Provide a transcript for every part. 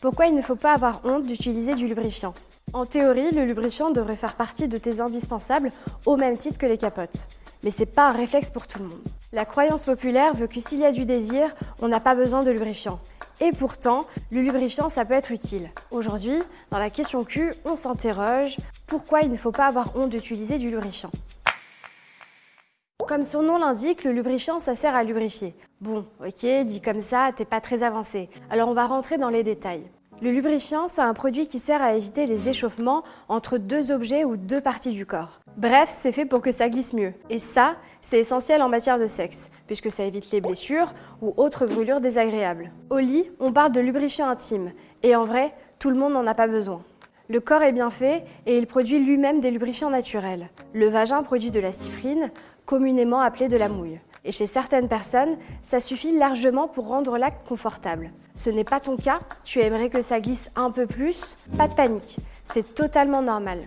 Pourquoi il ne faut pas avoir honte d'utiliser du lubrifiant? En théorie, le lubrifiant devrait faire partie de tes indispensables au même titre que les capotes. Mais c'est pas un réflexe pour tout le monde. La croyance populaire veut que s'il y a du désir, on n'a pas besoin de lubrifiant. Et pourtant, le lubrifiant, ça peut être utile. Aujourd'hui, dans la question Q, on s'interroge pourquoi il ne faut pas avoir honte d'utiliser du lubrifiant? Comme son nom l'indique, le lubrifiant, ça sert à lubrifier. Bon, ok, dit comme ça, t'es pas très avancé. Alors on va rentrer dans les détails. Le lubrifiant, c'est un produit qui sert à éviter les échauffements entre deux objets ou deux parties du corps. Bref, c'est fait pour que ça glisse mieux. Et ça, c'est essentiel en matière de sexe, puisque ça évite les blessures ou autres brûlures désagréables. Au lit, on parle de lubrifiant intime, et en vrai, tout le monde n'en a pas besoin. Le corps est bien fait et il produit lui-même des lubrifiants naturels. Le vagin produit de la cyprine, communément appelée de la mouille. Et chez certaines personnes, ça suffit largement pour rendre l'acte confortable. Ce n'est pas ton cas, tu aimerais que ça glisse un peu plus, pas de panique, c'est totalement normal.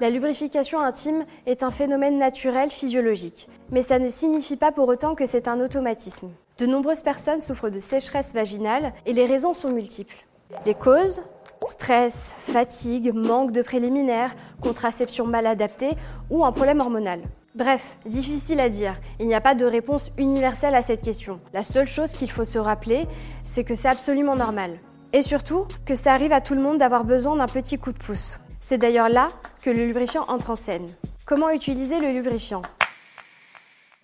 La lubrification intime est un phénomène naturel physiologique, mais ça ne signifie pas pour autant que c'est un automatisme. De nombreuses personnes souffrent de sécheresse vaginale et les raisons sont multiples. Les causes Stress, fatigue, manque de préliminaires, contraception mal adaptée ou un problème hormonal. Bref, difficile à dire. Il n'y a pas de réponse universelle à cette question. La seule chose qu'il faut se rappeler, c'est que c'est absolument normal. Et surtout, que ça arrive à tout le monde d'avoir besoin d'un petit coup de pouce. C'est d'ailleurs là que le lubrifiant entre en scène. Comment utiliser le lubrifiant?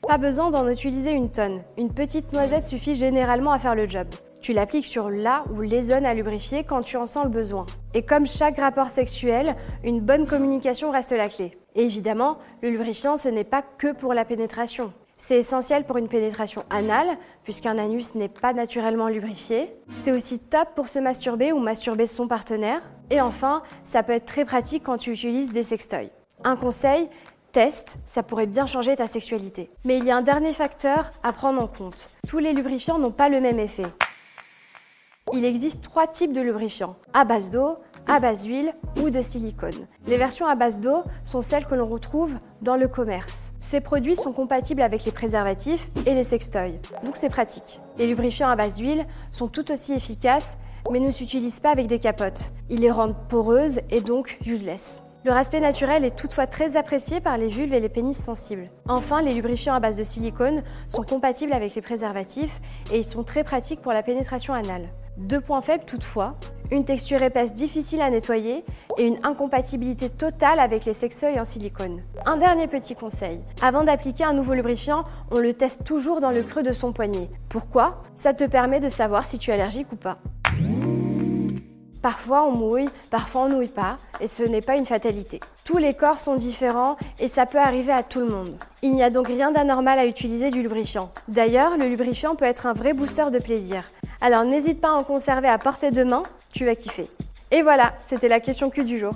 Pas besoin d'en utiliser une tonne. Une petite noisette suffit généralement à faire le job. Tu l'appliques sur là ou les zones à lubrifier quand tu en sens le besoin. Et comme chaque rapport sexuel, une bonne communication reste la clé. Et évidemment, le lubrifiant, ce n'est pas que pour la pénétration. C'est essentiel pour une pénétration anale, puisqu'un anus n'est pas naturellement lubrifié. C'est aussi top pour se masturber ou masturber son partenaire. Et enfin, ça peut être très pratique quand tu utilises des sextoys. Un conseil, test, ça pourrait bien changer ta sexualité. Mais il y a un dernier facteur à prendre en compte. Tous les lubrifiants n'ont pas le même effet. Il existe trois types de lubrifiants, à base d'eau, à base d'huile ou de silicone. Les versions à base d'eau sont celles que l'on retrouve dans le commerce. Ces produits sont compatibles avec les préservatifs et les sextoys, donc c'est pratique. Les lubrifiants à base d'huile sont tout aussi efficaces mais ne s'utilisent pas avec des capotes. Ils les rendent poreuses et donc useless. Leur aspect naturel est toutefois très apprécié par les vulves et les pénis sensibles. Enfin, les lubrifiants à base de silicone sont compatibles avec les préservatifs et ils sont très pratiques pour la pénétration anale. Deux points faibles toutefois, une texture épaisse difficile à nettoyer et une incompatibilité totale avec les sextoys en silicone. Un dernier petit conseil, avant d'appliquer un nouveau lubrifiant, on le teste toujours dans le creux de son poignet. Pourquoi? Ça te permet de savoir si tu es allergique ou pas. Parfois on mouille, parfois on mouille pas, et ce n'est pas une fatalité. Tous les corps sont différents et ça peut arriver à tout le monde. Il n'y a donc rien d'anormal à utiliser du lubrifiant. D'ailleurs, le lubrifiant peut être un vrai booster de plaisir. Alors n'hésite pas à en conserver à portée de main, tu vas kiffer. Et voilà, c'était la question Q du jour.